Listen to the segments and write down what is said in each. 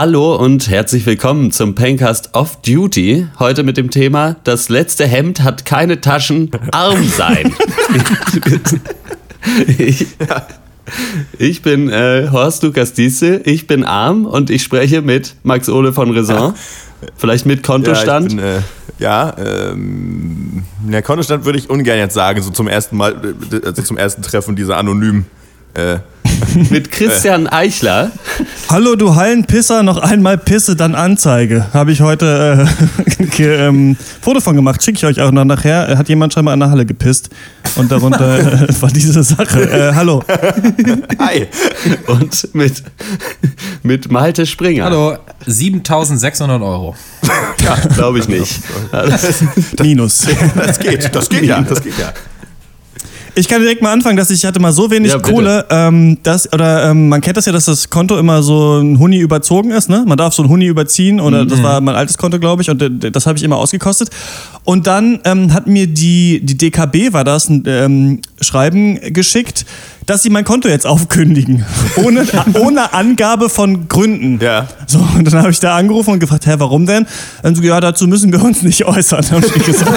Hallo und herzlich willkommen zum Pencast Off Duty. Heute mit dem Thema Das letzte Hemd hat keine Taschen, arm sein. ich, ich bin äh, Horst Lukas Diese, ich bin arm und ich spreche mit Max Ole von Raison. Vielleicht mit Kontostand? Ja, bin, äh, ja ähm, der Kontostand würde ich ungern jetzt sagen, so zum ersten Mal, also zum ersten Treffen dieser anonymen äh, mit Christian Eichler. Hallo, du Hallenpisser, noch einmal Pisse, dann Anzeige. Habe ich heute äh, ähm, Foto von gemacht, schicke ich euch auch noch nachher. Hat jemand schon mal in der Halle gepisst und darunter äh, war diese Sache. Äh, hallo. Hi. Und mit, mit Malte Springer. Hallo, 7600 Euro. ja, glaube ich nicht. Minus. Das geht, das geht ja, das geht ja. Ich kann direkt mal anfangen, dass ich hatte mal so wenig ja, Kohle, ähm, dass, oder ähm, man kennt das ja, dass das Konto immer so ein Huni überzogen ist, ne? Man darf so ein Huni überziehen oder mhm. das war mein altes Konto, glaube ich, und das habe ich immer ausgekostet. Und dann ähm, hat mir die, die DKB, war das, ein ähm, Schreiben geschickt, dass sie mein Konto jetzt aufkündigen. Ohne, ohne Angabe von Gründen. Ja. So, und dann habe ich da angerufen und gefragt, hä, warum denn? Und so, ja, dazu müssen wir uns nicht äußern, habe ich gesagt.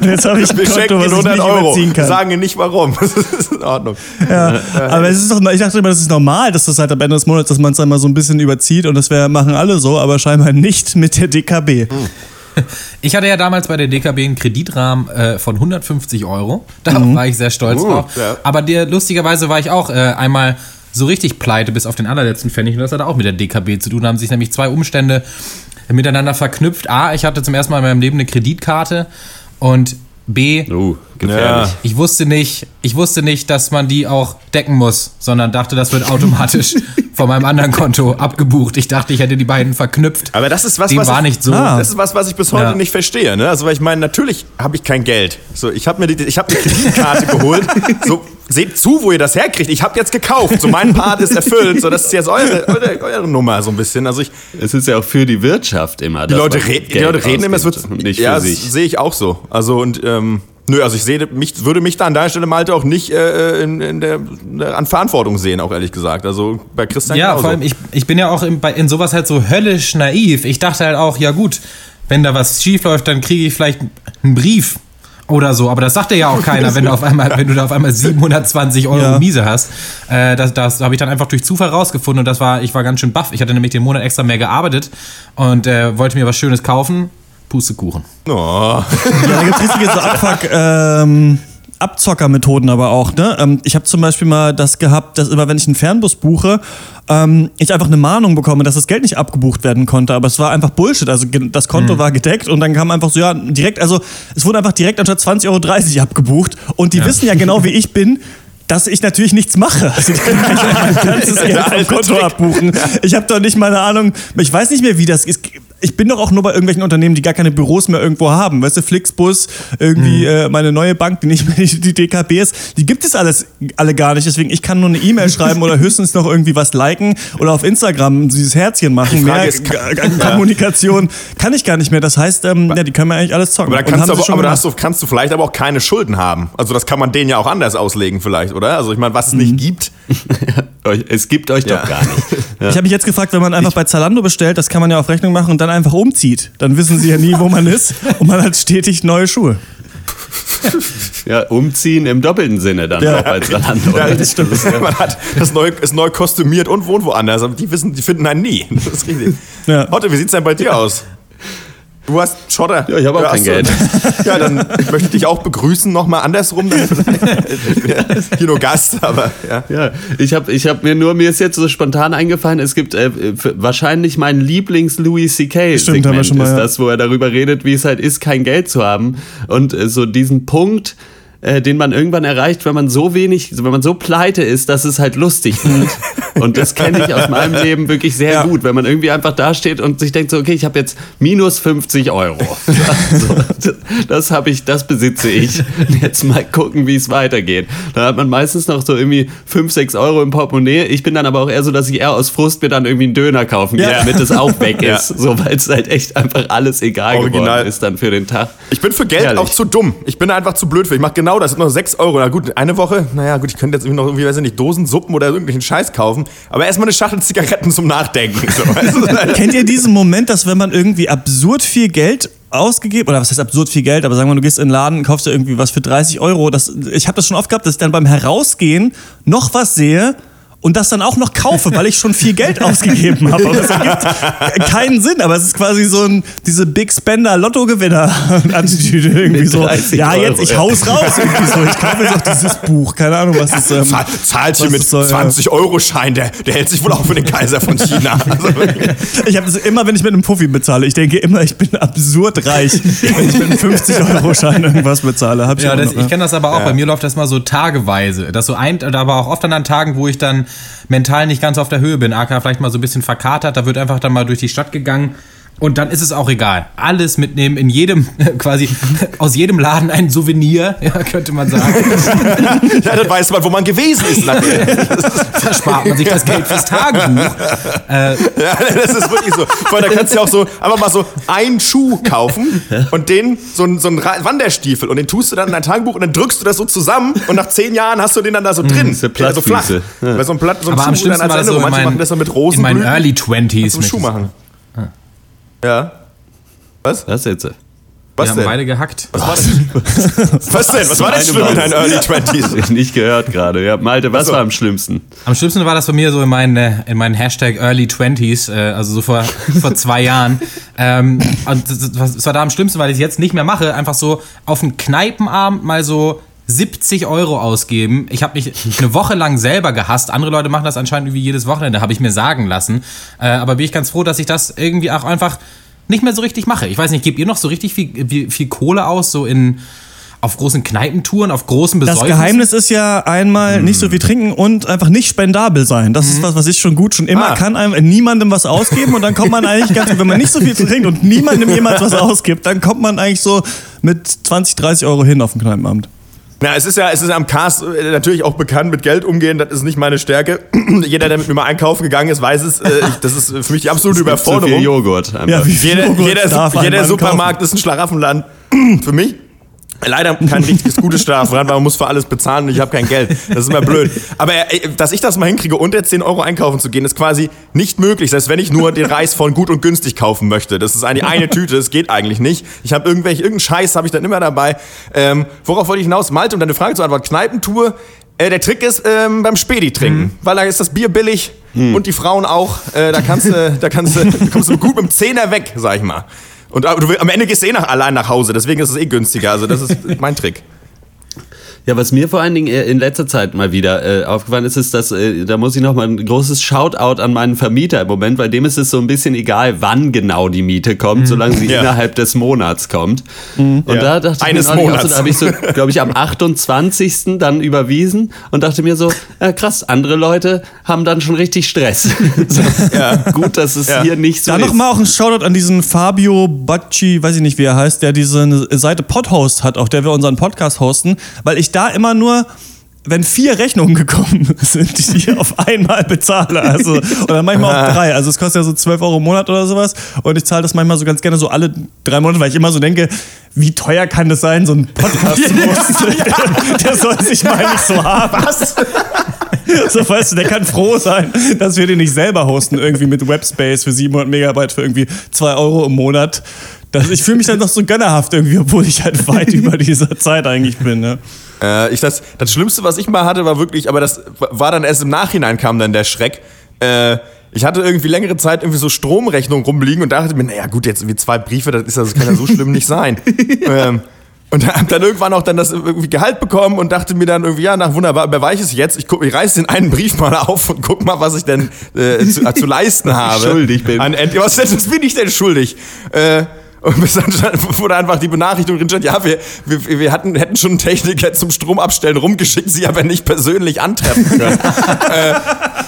und jetzt habe ich ein wir Konto, was ich nicht Euro. überziehen kann. Sagen nicht warum. Das ist in Ordnung. Ja, aber es ist doch, ich dachte immer, das ist normal, dass das halt am Ende des Monats, dass man es einmal so ein bisschen überzieht und das wär, machen alle so, aber scheinbar nicht mit der DKB. Hm. Ich hatte ja damals bei der DKB einen Kreditrahmen äh, von 150 Euro. Da mhm. war ich sehr stolz uh, drauf. Ja. Aber der, lustigerweise war ich auch äh, einmal so richtig pleite bis auf den allerletzten Pfennig. Und das hatte auch mit der DKB zu tun. Da haben sich nämlich zwei Umstände miteinander verknüpft. A, ich hatte zum ersten Mal in meinem Leben eine Kreditkarte und B, uh, gefährlich. Ja. Ich wusste nicht, ich wusste nicht, dass man die auch decken muss, sondern dachte, das wird automatisch von meinem anderen Konto abgebucht. Ich dachte, ich hätte die beiden verknüpft. Aber das ist was, Dem was war ich, nicht so. Ah. Das ist was, was ich bis heute ja. nicht verstehe. Ne? Also, weil ich meine, natürlich habe ich kein Geld. So, ich habe mir die, ich habe eine Kreditkarte geholt. So, seht zu, wo ihr das herkriegt. Ich habe jetzt gekauft. So, mein Part ist erfüllt. So, das ist jetzt eure, eure, eure Nummer so ein bisschen. Also ich, es ist ja auch für die Wirtschaft immer. Die Leute, re die Leute reden immer, es wird nicht ja, für sich. sehe ich auch so. Also und ähm, Nö, also ich sehe mich, würde mich da an deiner Stelle, Malte, auch nicht äh, in, in der, der, an Verantwortung sehen, auch ehrlich gesagt. Also bei Christian Ja, genauso. vor allem, ich, ich bin ja auch in, bei, in sowas halt so höllisch naiv. Ich dachte halt auch, ja gut, wenn da was schief läuft, dann kriege ich vielleicht einen Brief oder so. Aber das sagt ja auch keiner, wenn du auf einmal, wenn du da auf einmal 720 Euro ja. Miese hast. Äh, das das habe ich dann einfach durch Zufall rausgefunden und das war, ich war ganz schön baff. Ich hatte nämlich den Monat extra mehr gearbeitet und äh, wollte mir was Schönes kaufen Pustekuchen. Oh. Ja, da gibt es richtige so Abfuck, ähm, Abzockermethoden aber auch. Ne? Ähm, ich habe zum Beispiel mal das gehabt, dass immer, wenn ich einen Fernbus buche, ähm, ich einfach eine Mahnung bekomme, dass das Geld nicht abgebucht werden konnte. Aber es war einfach Bullshit. Also das Konto mhm. war gedeckt und dann kam einfach so, ja, direkt, also es wurde einfach direkt anstatt 20,30 Euro abgebucht. Und die ja. wissen ja genau, wie ich bin dass ich natürlich nichts mache. Also, ich kann mein ganzes Geld vom Konto abbuchen. Ich habe doch nicht mal eine Ahnung, ich weiß nicht mehr, wie das ist ich bin doch auch nur bei irgendwelchen Unternehmen, die gar keine Büros mehr irgendwo haben. Weißt du, Flixbus, irgendwie mhm. äh, meine neue Bank, die nicht mehr die, die DKB ist, die gibt es alles alle gar nicht. Deswegen, ich kann nur eine E-Mail schreiben oder höchstens noch irgendwie was liken oder auf Instagram dieses Herzchen machen. Mehr ist, kann, Kommunikation kann ich gar nicht mehr. Das heißt, ähm, ja, die können mir eigentlich alles zocken. Aber da kannst, du, aber, aber da du, kannst du vielleicht aber auch keine Schulden haben. Also das kann man denen ja auch anders auslegen vielleicht, oder? Also ich meine, was es mhm. nicht gibt. es gibt euch ja. doch gar nicht. Ja. Ich habe mich jetzt gefragt, wenn man einfach ich bei Zalando bestellt, das kann man ja auf Rechnung machen und dann einfach umzieht. Dann wissen sie ja nie, wo man ist und man hat stetig neue Schuhe. Ja, umziehen im doppelten Sinne dann ja. auch bei Zalando. Ja, das stimmt. Man hat das neu, ist neu kostümiert und wohnt woanders. Aber die wissen, die finden einen nie. Das ist richtig. Ja. Otto, wie sieht's denn bei dir aus? Du hast Schotter. Ja, ich habe auch kein Geld. Ja, dann möchte ich dich auch begrüßen, nochmal andersrum. Hier nur Gast, aber ja. Ja, ich habe ich hab mir nur, mir ist jetzt so spontan eingefallen, es gibt äh, wahrscheinlich mein Lieblings-Louis C.K. Stimmt, haben wir schon mal, ist das, wo er darüber redet, wie es halt ist, kein Geld zu haben. Und äh, so diesen Punkt, äh, den man irgendwann erreicht, wenn man so wenig, wenn man so pleite ist, dass es halt lustig wird. Und das kenne ich aus meinem Leben wirklich sehr ja. gut, wenn man irgendwie einfach dasteht und sich denkt so, okay, ich habe jetzt minus 50 Euro. Also, das, das habe ich, das besitze ich. Jetzt mal gucken, wie es weitergeht. Da hat man meistens noch so irgendwie 5, 6 Euro im Portemonnaie. Ich bin dann aber auch eher so, dass ich eher aus Frust mir dann irgendwie einen Döner kaufen gehe, ja. damit es auch weg ist. Ja. So, weil es halt echt einfach alles egal Original. geworden ist dann für den Tag. Ich bin für Geld Herrlich. auch zu dumm. Ich bin einfach zu blöd für. Ich mache genau das. Ich noch 6 Euro. Na gut, eine Woche, naja gut, ich könnte jetzt irgendwie noch irgendwie, weiß ich nicht, Dosen, Suppen oder irgendwelchen Scheiß kaufen kaufen, aber erstmal eine Schachtel Zigaretten zum Nachdenken. So. Kennt ihr diesen Moment, dass wenn man irgendwie absurd viel Geld ausgegeben, oder was heißt absurd viel Geld, aber sagen wir, du gehst in den Laden, kaufst dir irgendwie was für 30 Euro. Das, ich habe das schon oft gehabt, dass ich dann beim Herausgehen noch was sehe, und das dann auch noch kaufe, weil ich schon viel Geld ausgegeben habe. Aber es ergibt keinen Sinn, aber es ist quasi so ein, diese Big Spender Lotto-Gewinner-Attitüde irgendwie so. Ja, jetzt, ich hau's raus irgendwie so. Ich kaufe jetzt auch dieses Buch, keine Ahnung, was ist. Ähm, Zahl, zahlt hier mit 20-Euro-Schein, der, der hält sich wohl auch für den Kaiser von China. ich habe das immer, wenn ich mit einem Puffi bezahle. Ich denke immer, ich bin absurd reich, wenn ich mit einem 50-Euro-Schein irgendwas bezahle. Hab ich ja, das, ich kenne das aber auch. Ja. Bei mir läuft das mal so tageweise. Das so ein, aber auch oft an Tagen, wo ich dann mental nicht ganz auf der Höhe bin, AK vielleicht mal so ein bisschen verkatert, da wird einfach dann mal durch die Stadt gegangen und dann ist es auch egal. Alles mitnehmen, in jedem, quasi aus jedem Laden ein Souvenir, ja, könnte man sagen. ja, dann weiß man, wo man gewesen ist nachher. da spart man sich das Geld fürs Tagebuch. Äh, ja, das ist wirklich so. Vor allem, da kannst du ja auch so einfach mal so einen Schuh kaufen und den, so ein, so Wanderstiefel und den tust du dann in dein Tagebuch und dann drückst du das so zusammen und nach zehn Jahren hast du den dann da so drin. Das ist so flach. Ja. Weil so ein Platt, so ein Aber am schlimmsten war das so in Manche machen das dann mit Rosen. In meinen Early Twenties. Schuh machen. Ja. Was? Was jetzt? Was Wir denn? haben beide gehackt. Was war denn? was denn? Was war denn schlimm in deinen Early 20s? Nicht gehört gerade. Ja, Malte, was so. war am schlimmsten? Am schlimmsten war das bei mir so in meinen, äh, in meinen Hashtag Early 20s, äh, also so vor, vor zwei Jahren. Ähm, und das war da am schlimmsten, weil ich es jetzt nicht mehr mache, einfach so auf einen Kneipenabend mal so 70 Euro ausgeben. Ich habe mich eine Woche lang selber gehasst. Andere Leute machen das anscheinend wie jedes Wochenende, habe ich mir sagen lassen. Äh, aber bin ich ganz froh, dass ich das irgendwie auch einfach nicht mehr so richtig mache. Ich weiß nicht, gebt ihr noch so richtig viel, viel Kohle aus, so in auf großen Kneipentouren, auf großen Besäufnissen? Das Geheimnis ist ja einmal mm. nicht so viel trinken und einfach nicht spendabel sein. Das mm. ist mhm. was, was ich schon gut schon immer ah. kann. Einfach niemandem was ausgeben und dann kommt man eigentlich ganz, wenn man nicht so viel trinkt und niemandem jemals was ausgibt, dann kommt man eigentlich so mit 20, 30 Euro hin auf den Kneipenamt. Na, es ist ja, es ist am Cast äh, natürlich auch bekannt mit Geld umgehen, das ist nicht meine Stärke. Jeder, der mit mir mal einkaufen gegangen ist, weiß es. Äh, ich, das ist für mich die absolute es Überforderung. Zu viel Joghurt. Ja, wie viel jeder, Joghurt jeder, jeder Supermarkt kaufen. ist ein Schlaraffenland für mich. Leider kein richtiges gutes Strafrad, weil man muss für alles bezahlen und ich habe kein Geld. Das ist immer blöd. Aber äh, dass ich das mal hinkriege, unter 10 Euro einkaufen zu gehen, ist quasi nicht möglich. Selbst wenn ich nur den Reis von gut und günstig kaufen möchte. Das ist eigentlich eine Tüte, das geht eigentlich nicht. Ich habe irgendwelche, irgendeinen Scheiß habe ich dann immer dabei. Ähm, worauf wollte ich hinaus? Malte, um deine Frage zu antworten. Kneipentour. Äh, der Trick ist ähm, beim Späti trinken, mhm. weil da ist das Bier billig mhm. und die Frauen auch. Äh, da kannst du, da kannst du, da kommst du gut mit dem Zehner weg, sag ich mal. Und du, am Ende gehst du eh nach, allein nach Hause, deswegen ist es eh günstiger. Also das ist mein Trick. Ja, was mir vor allen Dingen in letzter Zeit mal wieder äh, aufgefallen ist, ist, dass äh, da muss ich noch mal ein großes Shoutout an meinen Vermieter im Moment, weil dem ist es so ein bisschen egal, wann genau die Miete kommt, mhm. solange sie ja. innerhalb des Monats kommt. Mhm. Und ja. da dachte Eines ich mir, Monats. So, da habe ich so, glaube ich, am 28. dann überwiesen und dachte mir so, ja, krass, andere Leute haben dann schon richtig Stress. so, ja. Gut, dass es hier nicht so da ist. Da noch mal auch ein Shoutout an diesen Fabio Bacci, weiß ich nicht, wie er heißt, der diese Seite Podhost hat, auf der wir unseren Podcast hosten, weil ich da immer nur wenn vier Rechnungen gekommen sind, die ich auf einmal bezahle. Also, oder manchmal auch drei. Also es kostet ja so 12 Euro im Monat oder sowas. Und ich zahle das manchmal so ganz gerne so alle drei Monate, weil ich immer so denke, wie teuer kann das sein, so ein Podcast zu hosten? Der, der soll sich mal nicht so haben. Was? So, weißt du, der kann froh sein, dass wir den nicht selber hosten, irgendwie mit Webspace für 700 Megabyte für irgendwie 2 Euro im Monat. Das, ich fühle mich dann doch so gönnerhaft irgendwie, obwohl ich halt weit über dieser Zeit eigentlich bin. Ne? Äh, ich das, das Schlimmste, was ich mal hatte, war wirklich, aber das war dann erst im Nachhinein kam dann der Schreck. Äh, ich hatte irgendwie längere Zeit irgendwie so Stromrechnungen rumliegen und dachte mir, naja gut, jetzt irgendwie zwei Briefe, das, ist, das kann ja so schlimm nicht sein. ähm, und hab dann irgendwann auch dann das irgendwie Gehalt bekommen und dachte mir dann irgendwie, ja, nach wunderbar, wer ich es jetzt? Ich, guck, ich reiß den einen Brief mal auf und guck mal, was ich denn äh, zu, äh, zu leisten habe. Schuldig bin. An, was, was bin ich denn schuldig? Äh, und bis dann wurde einfach die Benachrichtigung drin stand, ja, wir, wir, wir hatten, hätten schon einen Techniker zum Stromabstellen rumgeschickt, sie aber nicht persönlich antreffen können. äh,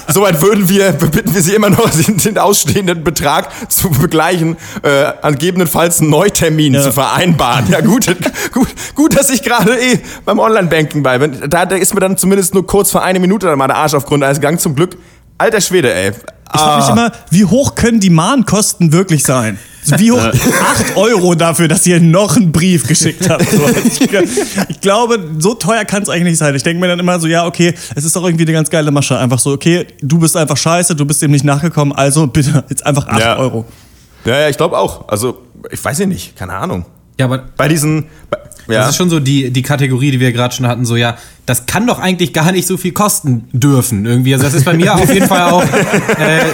soweit würden wir, bitten wir sie immer noch, den, den ausstehenden Betrag zu begleichen, äh, angegebenenfalls einen Neutermin ja. zu vereinbaren. Ja, gut, gut, gut, dass ich gerade eh beim Online-Banking bin. Da, da ist mir dann zumindest nur kurz vor einer Minute dann mal der Arsch auf Grund eines Gang zum Glück. Alter Schwede, ey. Ich frage mich immer, wie hoch können die Mahnkosten wirklich sein? Wie hoch? 8 Euro dafür, dass ihr noch einen Brief geschickt habt. So, ich, ich, glaube, so teuer kann es eigentlich nicht sein. Ich denke mir dann immer so, ja, okay, es ist doch irgendwie eine ganz geile Masche. Einfach so, okay, du bist einfach scheiße, du bist dem nicht nachgekommen, also bitte, jetzt einfach 8 ja. Euro. Ja, ja, ich glaube auch. Also, ich weiß ja nicht, keine Ahnung. Ja, aber bei diesen. Bei, ja. Das ist schon so die, die Kategorie, die wir gerade schon hatten, so ja, das kann doch eigentlich gar nicht so viel kosten dürfen irgendwie. Also das ist bei mir auf jeden Fall auch äh,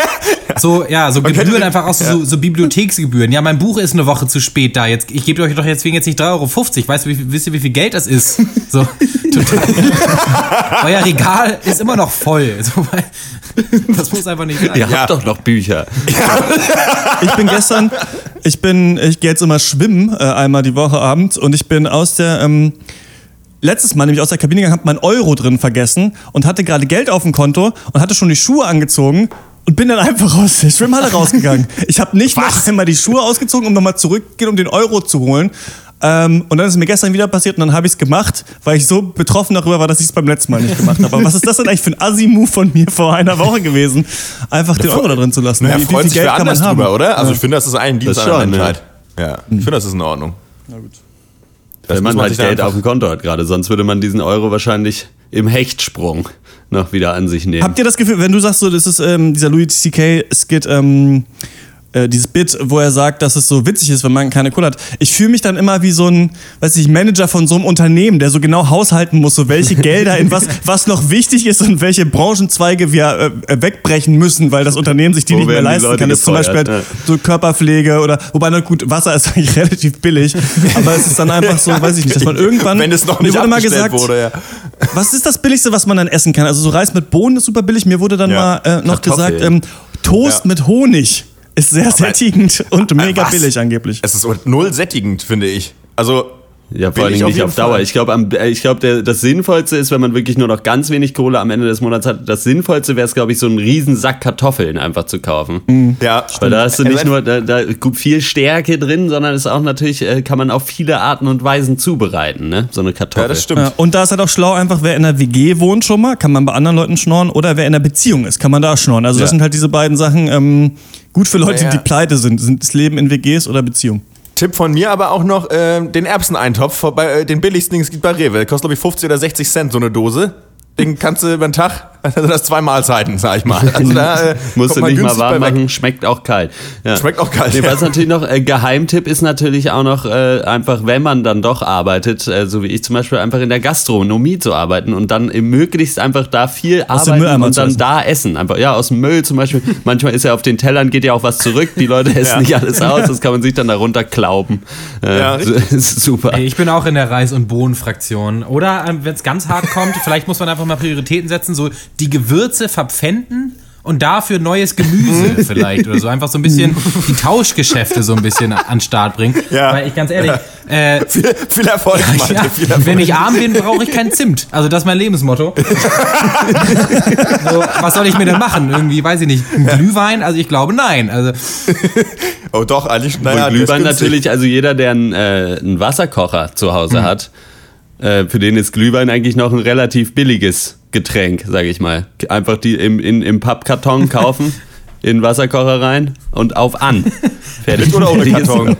so, ja, so Man Gebühren einfach auch so, ja. so, Bibliotheksgebühren. Ja, mein Buch ist eine Woche zu spät da. Jetzt, ich gebe euch doch deswegen jetzt nicht 3,50 Euro. Weißt du, wie, wisst ihr, wie viel Geld das ist? So, total. Euer Regal ist immer noch voll. So, das muss einfach nicht sein. Ihr habt doch noch Bücher. ich bin gestern, ich bin, ich gehe jetzt immer schwimmen, äh, einmal die Woche abends und ich bin aus der, ähm, letztes Mal nämlich aus der Kabine gegangen, habe meinen Euro drin vergessen und hatte gerade Geld auf dem Konto und hatte schon die Schuhe angezogen und bin dann einfach aus der Schwimmhalle rausgegangen. Ich habe nicht Was? noch einmal die Schuhe ausgezogen, um nochmal zurückgehen, um den Euro zu holen. Ähm, und dann ist es mir gestern wieder passiert und dann habe ich es gemacht, weil ich so betroffen darüber war, dass ich es beim letzten Mal nicht gemacht habe. Aber was ist das denn eigentlich für ein Assi-Move von mir vor einer Woche gewesen, einfach den Euro da drin zu lassen? Na, wie, wie viel Geld kann man haben? Drüber, oder? Also ja. ich finde, das ist ein Dienst an der Menschheit. Ja, ich finde, das ist in Ordnung. Na gut. Wenn man, man halt Geld auf dem Konto hat gerade, sonst würde man diesen Euro wahrscheinlich im Hechtsprung noch wieder an sich nehmen. Habt ihr das Gefühl, wenn du sagst, so, das ist ähm, dieser Louis C.K.-Skit, ähm, äh, dieses Bit, wo er sagt, dass es so witzig ist, wenn man keine Kohle hat. Ich fühle mich dann immer wie so ein, weiß ich, Manager von so einem Unternehmen, der so genau haushalten muss, so welche Gelder in was, was noch wichtig ist und welche Branchenzweige wir äh, wegbrechen müssen, weil das Unternehmen sich die wo nicht mehr leisten kann. Das ist zum Beispiel halt ja. so Körperpflege oder, wobei, na gut, Wasser ist eigentlich relativ billig, aber es ist dann einfach so, weiß ich nicht, dass man irgendwann, wenn es noch nicht wurde mal gesagt, wurde, ja. was ist das Billigste, was man dann essen kann? Also so Reis mit Bohnen ist super billig. Mir wurde dann ja. mal äh, noch Kartoffel. gesagt, ähm, Toast mit Honig. Ist sehr aber, sättigend und mega was? billig angeblich. Es ist null sättigend, finde ich. Also ja, vor allem nicht auf, auf Dauer. Fall. Ich glaube, äh, ich glaub, das Sinnvollste ist, wenn man wirklich nur noch ganz wenig Kohle am Ende des Monats hat. Das Sinnvollste wäre es, glaube ich, so einen riesen Sack Kartoffeln einfach zu kaufen. Mhm. Ja, Weil da hast du nicht nur da, da viel Stärke drin, sondern es auch natürlich, äh, kann man auf viele Arten und Weisen zubereiten, ne? So eine Kartoffel. Ja, das stimmt. Ja, und da ist halt auch schlau einfach, wer in einer WG wohnt schon mal, kann man bei anderen Leuten schnorren oder wer in einer Beziehung ist, kann man da schnorren. Also das sind halt diese beiden Sachen, ähm, gut für Leute, die pleite sind. Sind das Leben in WGs oder Beziehung? Tipp von mir aber auch noch äh, den Erbseneintopf, bei, äh, den billigsten, den es gibt bei Rewe. Kostet, glaube ich, 50 oder 60 Cent so eine Dose. Den kannst du über den Tag, also das zwei Mahlzeiten, sag ich mal. Also da, äh, Musst du nicht mal warm machen, schmeckt auch kalt. Ja. Schmeckt auch kalt. Nee, was natürlich noch, äh, Geheimtipp ist natürlich auch noch äh, einfach, wenn man dann doch arbeitet, äh, so wie ich zum Beispiel, einfach in der Gastronomie zu arbeiten und dann möglichst einfach da viel aus arbeiten und dann da essen. Einfach, ja, aus dem Müll zum Beispiel. Manchmal ist ja auf den Tellern geht ja auch was zurück, die Leute essen ja. nicht alles aus, das kann man sich dann darunter klauben. Äh, ja, super. Ey, ich bin auch in der Reis- und Bohnenfraktion. Oder ähm, wenn es ganz hart kommt, vielleicht muss man einfach mal Prioritäten setzen, so die Gewürze verpfänden und dafür neues Gemüse vielleicht oder so. Einfach so ein bisschen die Tauschgeschäfte so ein bisschen an den Start bringen. Ja. Weil ich ganz ehrlich. Äh, viel, viel, Erfolg, ja, Malte, ja. viel Erfolg. Wenn ich arm bin, brauche ich keinen Zimt. Also das ist mein Lebensmotto. so, was soll ich mir denn machen? Irgendwie, weiß ich nicht, ein Glühwein? Also ich glaube nein. Also oh doch, eigentlich. Naja, Glühwein natürlich, also jeder, der einen, äh, einen Wasserkocher zu Hause mhm. hat, äh, für den ist Glühwein eigentlich noch ein relativ billiges Getränk, sage ich mal. Einfach die im, in, im Pappkarton kaufen, in den Wasserkocher rein und auf an. Fertig. oder ohne Karton?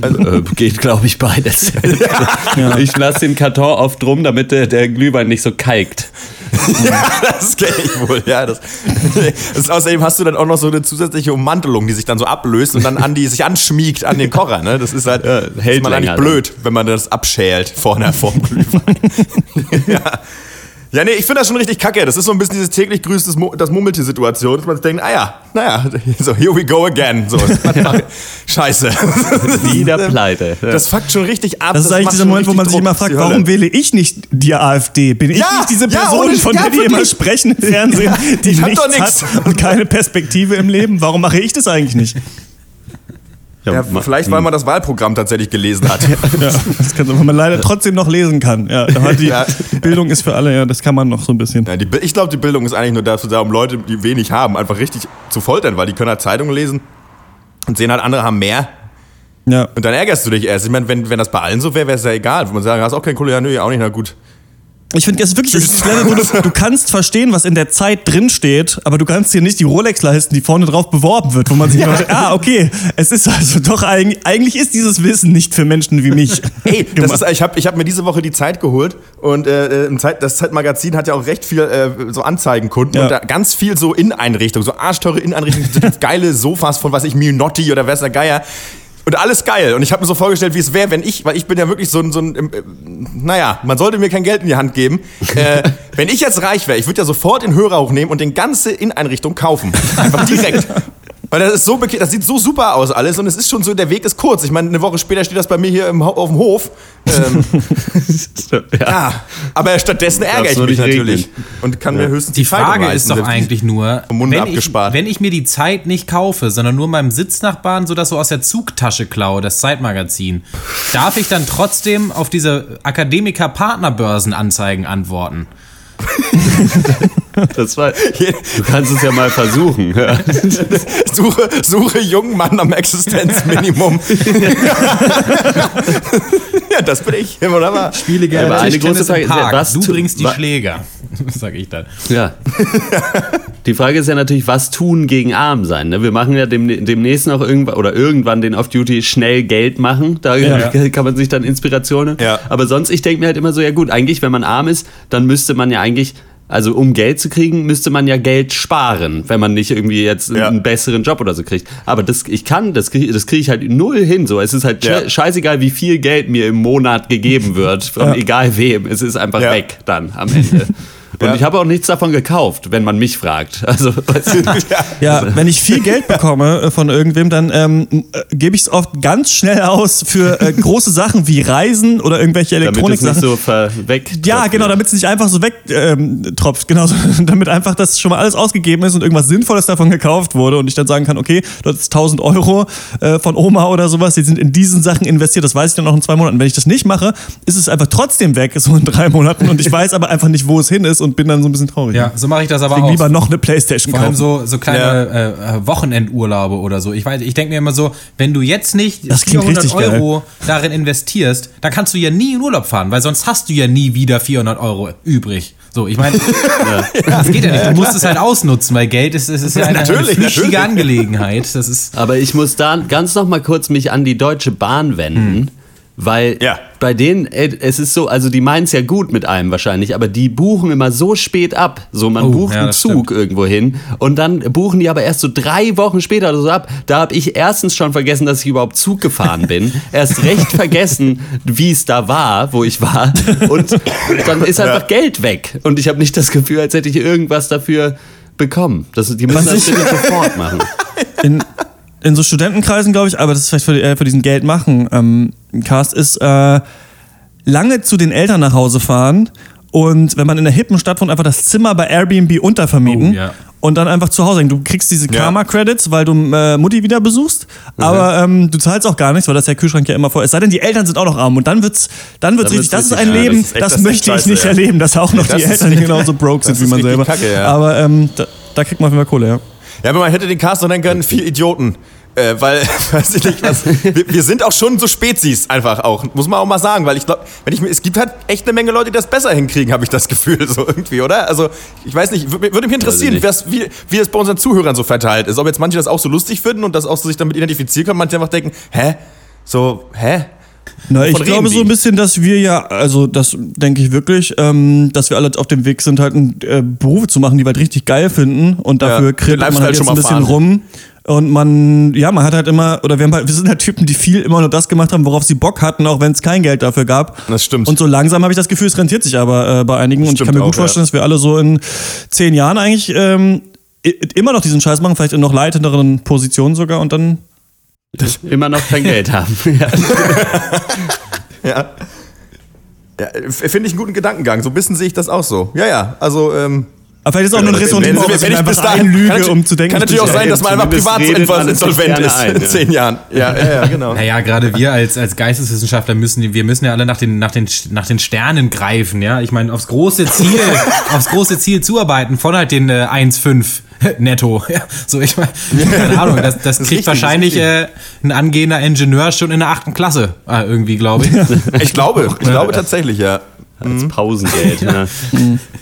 Also, äh, geht, glaube ich, beides. Ja. Ich lasse den Karton oft drum, damit der, der Glühwein nicht so kalkt. ja, das kenne ich wohl. Ja, das, das, außerdem hast du dann auch noch so eine zusätzliche Ummantelung, die sich dann so ablöst und dann an die sich anschmiegt an den Kocher. Ne? Das ist halt ja, hält ist man eigentlich blöd, wenn man das abschält vorne vorm Glühwein. ja. Ja, nee, ich finde das schon richtig kacke. Das ist so ein bisschen dieses täglich grüßt das, Mummeltier-Situation, dass man sich denkt, ah ja, naja, so here we go again. So, Scheiße. Wieder pleite. Das fuckt schon richtig ab. Das, das ist eigentlich dieser Moment, wo man sich immer fragt, warum wähle ich nicht die AfD? Bin ich ja, nicht diese Person, ja, von der die immer sprechen im Fernsehen, die nichts hat und keine Perspektive im Leben? Warum mache ich das eigentlich nicht? Ja, ja vielleicht, weil man das Wahlprogramm tatsächlich gelesen hat. ja, das kann, weil man leider trotzdem noch lesen kann. Ja, die, ja. Bildung ist für alle, ja, das kann man noch so ein bisschen. Ja, die, ich glaube, die Bildung ist eigentlich nur dazu da, um Leute, die wenig haben, einfach richtig zu foltern, weil die können halt Zeitungen lesen und sehen halt, andere haben mehr. Ja. Und dann ärgerst du dich erst. Ich meine, wenn, wenn das bei allen so wäre, wäre es ja egal. Wenn man sagen, hast auch kein Kohle, ja, nö, auch nicht, na gut. Ich finde, das ist wirklich das Level, wo du, du kannst verstehen, was in der Zeit drinsteht, aber du kannst dir nicht die Rolex leisten, die vorne drauf beworben wird, wo man sich ja. denkt, ah, okay, es ist also doch eigentlich, eigentlich ist dieses Wissen nicht für Menschen wie mich. Ey, das ist, ich habe ich hab mir diese Woche die Zeit geholt und äh, äh Zeit, das Zeitmagazin hat ja auch recht viel äh, so Anzeigenkunden ja. und da ganz viel so Inneneinrichtungen, so arschteure Inneneinrichtungen, so geile Sofas von, was ich, Minotti oder wer Geier. Und alles geil. Und ich habe mir so vorgestellt, wie es wäre, wenn ich, weil ich bin ja wirklich so ein, so ein äh, naja, man sollte mir kein Geld in die Hand geben. Äh, wenn ich jetzt reich wäre, ich würde ja sofort den Hörer hochnehmen und den ganze Inneneinrichtung kaufen. Einfach direkt. Weil das ist so das sieht so super aus alles und es ist schon so, der Weg ist kurz. Ich meine, eine Woche später steht das bei mir hier im, auf dem Hof. Ähm, ja. ja. aber stattdessen ärgere ich mich natürlich und kann ja. mir höchstens die, die Frage ist doch eigentlich nur, wenn ich, wenn ich, mir die Zeit nicht kaufe, sondern nur meinem Sitznachbarn so das so aus der Zugtasche klaue, das Zeitmagazin, darf ich dann trotzdem auf diese Akademiker Partnerbörsenanzeigen antworten? Das war, du kannst es ja mal versuchen. suche, suche jungen Mann am Existenzminimum. ja, das bin ich. Wunderbar. Spiele gerne ja, eine große Frage, Park. Was du bringst die Schläger, sag ich dann. Ja. Die Frage ist ja natürlich, was tun gegen arm sein? Ne? Wir machen ja demnächst noch irgendwann oder irgendwann den Off-Duty schnell Geld machen. Da ja. kann man sich dann Inspirationen. Ja. Aber sonst, ich denke mir halt immer so, ja gut, eigentlich, wenn man arm ist, dann müsste man ja eigentlich also um Geld zu kriegen, müsste man ja Geld sparen, wenn man nicht irgendwie jetzt ja. einen besseren Job oder so kriegt. Aber das, ich kann, das kriege das krieg ich halt null hin. So, es ist halt ja. scheißegal, wie viel Geld mir im Monat gegeben wird, von ja. egal wem. Es ist einfach weg dann am Ende. Und ja. ich habe auch nichts davon gekauft, wenn man mich fragt. Also, ja, wenn ich viel Geld bekomme äh, von irgendwem, dann ähm, äh, gebe ich es oft ganz schnell aus für äh, große Sachen wie Reisen oder irgendwelche Elektroniksachen. Damit es nicht so weg. Ja, genau, damit es nicht einfach so wegtropft. Ähm, genau, damit einfach das schon mal alles ausgegeben ist und irgendwas Sinnvolles davon gekauft wurde und ich dann sagen kann, okay, du hast 1000 Euro äh, von Oma oder sowas, die sind in diesen Sachen investiert. Das weiß ich dann noch in zwei Monaten. Wenn ich das nicht mache, ist es einfach trotzdem weg, so in drei Monaten und ich weiß aber einfach nicht, wo es hin ist und bin dann so ein bisschen traurig. Ja, so mache ich das aber Deswegen auch. lieber noch eine Playstation Vor allem so, so kleine ja. äh, Wochenendurlaube oder so. Ich weiß, ich denke mir immer so, wenn du jetzt nicht das 400 Euro geil. darin investierst, dann kannst du ja nie in Urlaub fahren, weil sonst hast du ja nie wieder 400 Euro übrig. So, ich meine, ja. das geht ja nicht. Du musst es halt ausnutzen, weil Geld ist, ist, ist ja eine, natürlich, eine flüchtige Angelegenheit. Das ist Aber ich muss da ganz noch mal kurz mich an die Deutsche Bahn wenden. Hm. Weil ja. bei denen, es ist so, also die meinen es ja gut mit einem wahrscheinlich, aber die buchen immer so spät ab. So, man oh, bucht ja, einen Zug stimmt. irgendwo hin und dann buchen die aber erst so drei Wochen später oder so ab. Da habe ich erstens schon vergessen, dass ich überhaupt Zug gefahren bin. erst recht vergessen, wie es da war, wo ich war. Und dann ist einfach ja. Geld weg. Und ich habe nicht das Gefühl, als hätte ich irgendwas dafür bekommen. Das, die müssen das bitte sofort machen. In, in so Studentenkreisen, glaube ich, aber das ist vielleicht für, äh, für diesen Geld machen ähm, Cast, ist äh, lange zu den Eltern nach Hause fahren und wenn man in der hippen Stadt wohnt, einfach das Zimmer bei Airbnb untervermieten. Oh, ja. Und dann einfach zu Hause hängen. Du kriegst diese Karma-Credits, weil du äh, Mutti wieder besuchst, mhm. aber ähm, du zahlst auch gar nichts, weil das der Kühlschrank ja immer voll ist. Sei denn, die Eltern sind auch noch arm und dann wird's, dann wird's dann richtig. Das ist ein Leben, das, echt, das, das möchte ich nicht ja. erleben, dass auch noch die Eltern genauso broke sind wie man selber. Kacke, aber ähm, da, da, kriegt man auf jeden Fall Kohle, ja. Ja, aber man hätte den Cast noch nennen können, vier Idioten. Äh, weil, weiß ich nicht, was, wir, wir, sind auch schon so Spezies einfach auch, muss man auch mal sagen, weil ich glaube, wenn ich mir, es gibt halt echt eine Menge Leute, die das besser hinkriegen, habe ich das Gefühl, so irgendwie, oder? Also, ich weiß nicht, würde mich interessieren, wie, wie es bei unseren Zuhörern so verteilt ist. Ob jetzt manche das auch so lustig finden und das auch so sich damit identifizieren können, manche einfach denken, hä? So, hä? Na, ich glaube so ein bisschen, dass wir ja, also das denke ich wirklich, ähm, dass wir alle auf dem Weg sind, halt äh, Berufe zu machen, die wir halt richtig geil finden und dafür ja, man halt jetzt ein bisschen fahren. rum. Und man, ja, man hat halt immer, oder wir, haben halt, wir sind halt Typen, die viel immer nur das gemacht haben, worauf sie Bock hatten, auch wenn es kein Geld dafür gab. Das stimmt. Und so langsam habe ich das Gefühl, es rentiert sich aber äh, bei einigen. Das und ich kann mir gut auch, vorstellen, ja. dass wir alle so in zehn Jahren eigentlich ähm, immer noch diesen Scheiß machen, vielleicht in noch leitenderen Positionen sogar und dann das immer noch kein Geld haben. ja. ja. ja Finde ich einen guten Gedankengang. So ein bisschen sehe ich das auch so. Ja, ja. Also, ähm, aber vielleicht ist auch nur ein Ressentiment, wenn, wenn, wenn ich bis dahin lüge, um zu denken. Kann natürlich auch sein, dass man einfach privat insolvent ist in zehn Jahren. Ja, ja, ja genau. Naja, gerade wir als, als Geisteswissenschaftler müssen, wir müssen ja alle nach den, nach den, nach den Sternen greifen, ja. Ich meine, aufs große Ziel, aufs große Ziel zuarbeiten von halt den äh, 1,5 netto. Ja, so, ich meine, keine Ahnung, das, das, das kriegt richtig, wahrscheinlich äh, ein angehender Ingenieur schon in der achten Klasse, äh, irgendwie, glaube ich. ich glaube, ich glaube tatsächlich, ja. Als mhm. Pausengeld. ja.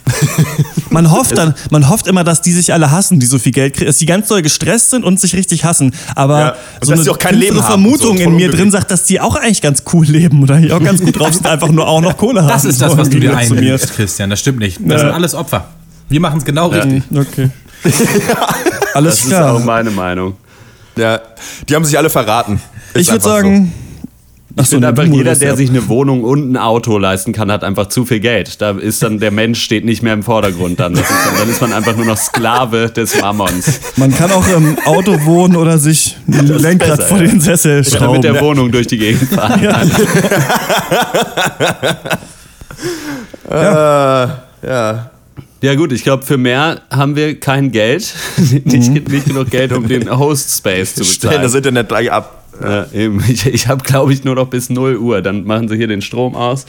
man hofft dann, man hofft immer, dass die sich alle hassen, die so viel Geld kriegen, dass die ganz doll gestresst sind und sich richtig hassen. Aber ja. so eine auch kein Leben Vermutung so, in mir drin sagt, dass die auch eigentlich ganz cool leben oder hier auch ganz gut drauf sind, einfach nur auch noch Kohle haben. Das ist das, was du dir einbildest, Christian. Das stimmt nicht. Das ja. sind alles Opfer. Wir machen es genau richtig. Okay. Alles das klar. Das ist auch meine Meinung. Ja, die haben sich alle verraten. Ist ich würde sagen, so. Ich so, finde einfach, jeder, der sich eine Wohnung und ein Auto leisten kann, hat einfach zu viel Geld. Da ist dann, der Mensch steht nicht mehr im Vordergrund dann. Ist dann, dann, ist man einfach nur noch Sklave des Mammons. Man kann auch im Auto wohnen oder sich ein Lenkrad besser, vor den Sessel schrauben. Oder mit der Wohnung durch die Gegend fahren. Ja. ja. Äh, ja. Ja gut, ich glaube, für mehr haben wir kein Geld. nicht, nicht genug Geld, um den Host-Space zu bezahlen. Stellen das Internet gleich ab. Ja, eben. Ich, ich habe, glaube ich, nur noch bis 0 Uhr. Dann machen sie hier den Strom aus.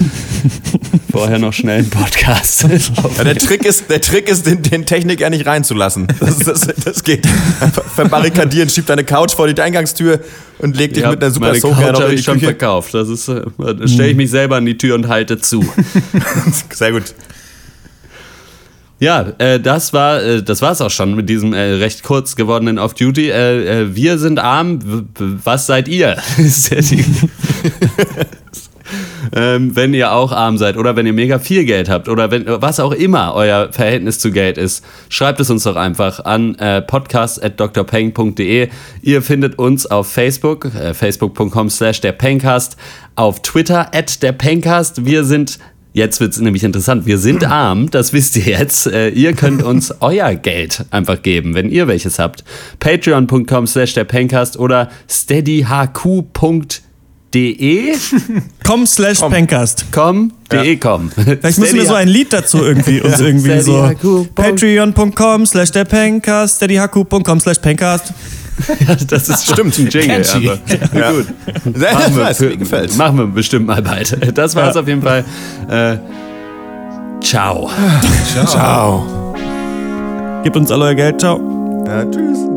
Vorher noch schnell einen Podcast. Ja, der Trick ist, der Trick ist den, den Techniker nicht reinzulassen. Das, das, das geht. Verbarrikadieren, schiebt deine Couch vor die Eingangstür und leg dich ja, mit einer super meine Sofa Couch habe ich schon verkauft. Das ist, äh, stelle ich mich selber an die Tür und halte zu. Sehr gut. Ja, äh, das war äh, auch schon mit diesem äh, recht kurz gewordenen Off Duty. Äh, äh, wir sind arm. Was seid ihr? ähm, wenn ihr auch arm seid oder wenn ihr mega viel Geld habt oder wenn was auch immer euer Verhältnis zu Geld ist, schreibt es uns doch einfach an äh, podcast@drpeng.de. Ihr findet uns auf Facebook, äh, facebook.com/slash der Pencast, auf Twitter at der Pencast. Wir sind Jetzt wird es nämlich interessant. Wir sind arm, das wisst ihr jetzt. Äh, ihr könnt uns euer Geld einfach geben, wenn ihr welches habt. Patreon.com slash der Pencast oder steadyhq.de com slash Pencast. Com, de, com. Vielleicht müssen wir so ein Lied dazu irgendwie uns irgendwie so. Patreon.com slash der Pencast, steadyhq.com slash Pencast. Ja, das ist stimmt ein Jingle. Catchy. Aber, ja. gut. Sehr machen, wir, für, mir gefällt's. machen wir bestimmt mal bald. Das war's ja. auf jeden Fall. Äh, ciao. ciao. Ciao. Gebt uns alle euer Geld. Ciao. Ja, tschüss.